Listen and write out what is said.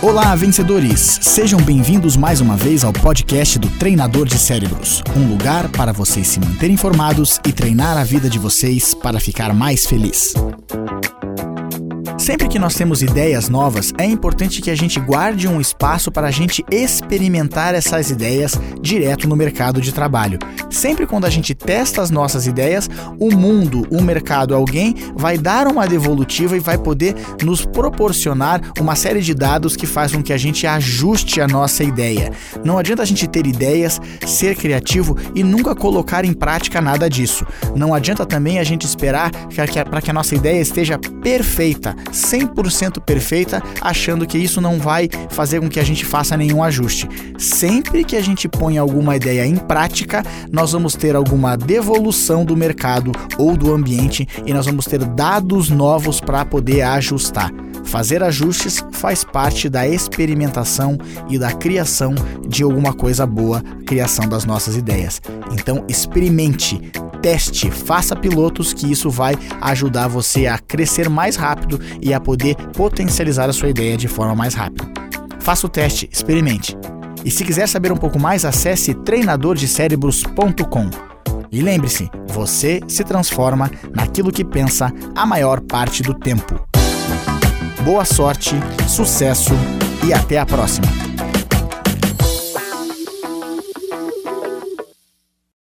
Olá, vencedores! Sejam bem-vindos mais uma vez ao podcast do Treinador de Cérebros um lugar para vocês se manterem informados e treinar a vida de vocês para ficar mais feliz. Sempre que nós temos ideias novas, é importante que a gente guarde um espaço para a gente experimentar essas ideias direto no mercado de trabalho. Sempre quando a gente testa as nossas ideias, o mundo, o mercado, alguém vai dar uma devolutiva e vai poder nos proporcionar uma série de dados que faz com que a gente ajuste a nossa ideia. Não adianta a gente ter ideias, ser criativo e nunca colocar em prática nada disso. Não adianta também a gente esperar para que a nossa ideia esteja perfeita, 100% perfeita, achando que isso não vai fazer com que a gente faça nenhum ajuste. Sempre que a gente põe alguma ideia em prática, nós vamos ter alguma devolução do mercado ou do ambiente e nós vamos ter dados novos para poder ajustar. Fazer ajustes faz parte da experimentação e da criação de alguma coisa boa, criação das nossas ideias. Então, experimente, teste, faça pilotos que isso vai ajudar você a crescer mais rápido e a poder potencializar a sua ideia de forma mais rápida. Faça o teste, experimente. E se quiser saber um pouco mais, acesse treinadordecerebros.com. E lembre-se, você se transforma naquilo que pensa a maior parte do tempo. Boa sorte, sucesso e até a próxima!